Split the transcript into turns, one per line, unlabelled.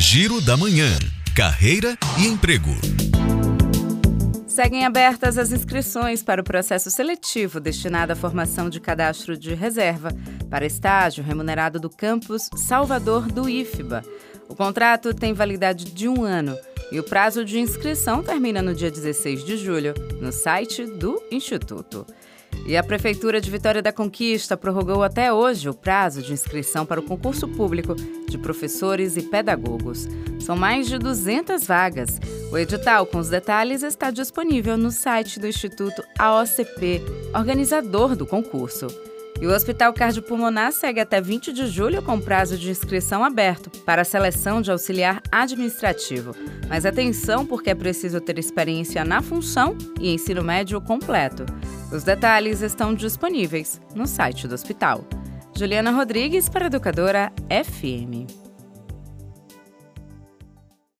Giro da Manhã. Carreira e emprego.
Seguem abertas as inscrições para o processo seletivo destinado à formação de cadastro de reserva para estágio remunerado do campus Salvador do IFBA. O contrato tem validade de um ano e o prazo de inscrição termina no dia 16 de julho, no site do Instituto. E a Prefeitura de Vitória da Conquista prorrogou até hoje o prazo de inscrição para o concurso público de professores e pedagogos. São mais de 200 vagas. O edital com os detalhes está disponível no site do Instituto AOCP, organizador do concurso. E o Hospital Cardiopulmonar segue até 20 de julho com prazo de inscrição aberto para a seleção de auxiliar administrativo. Mas atenção, porque é preciso ter experiência na função e ensino médio completo. Os detalhes estão disponíveis no site do hospital. Juliana Rodrigues para Educadora FM.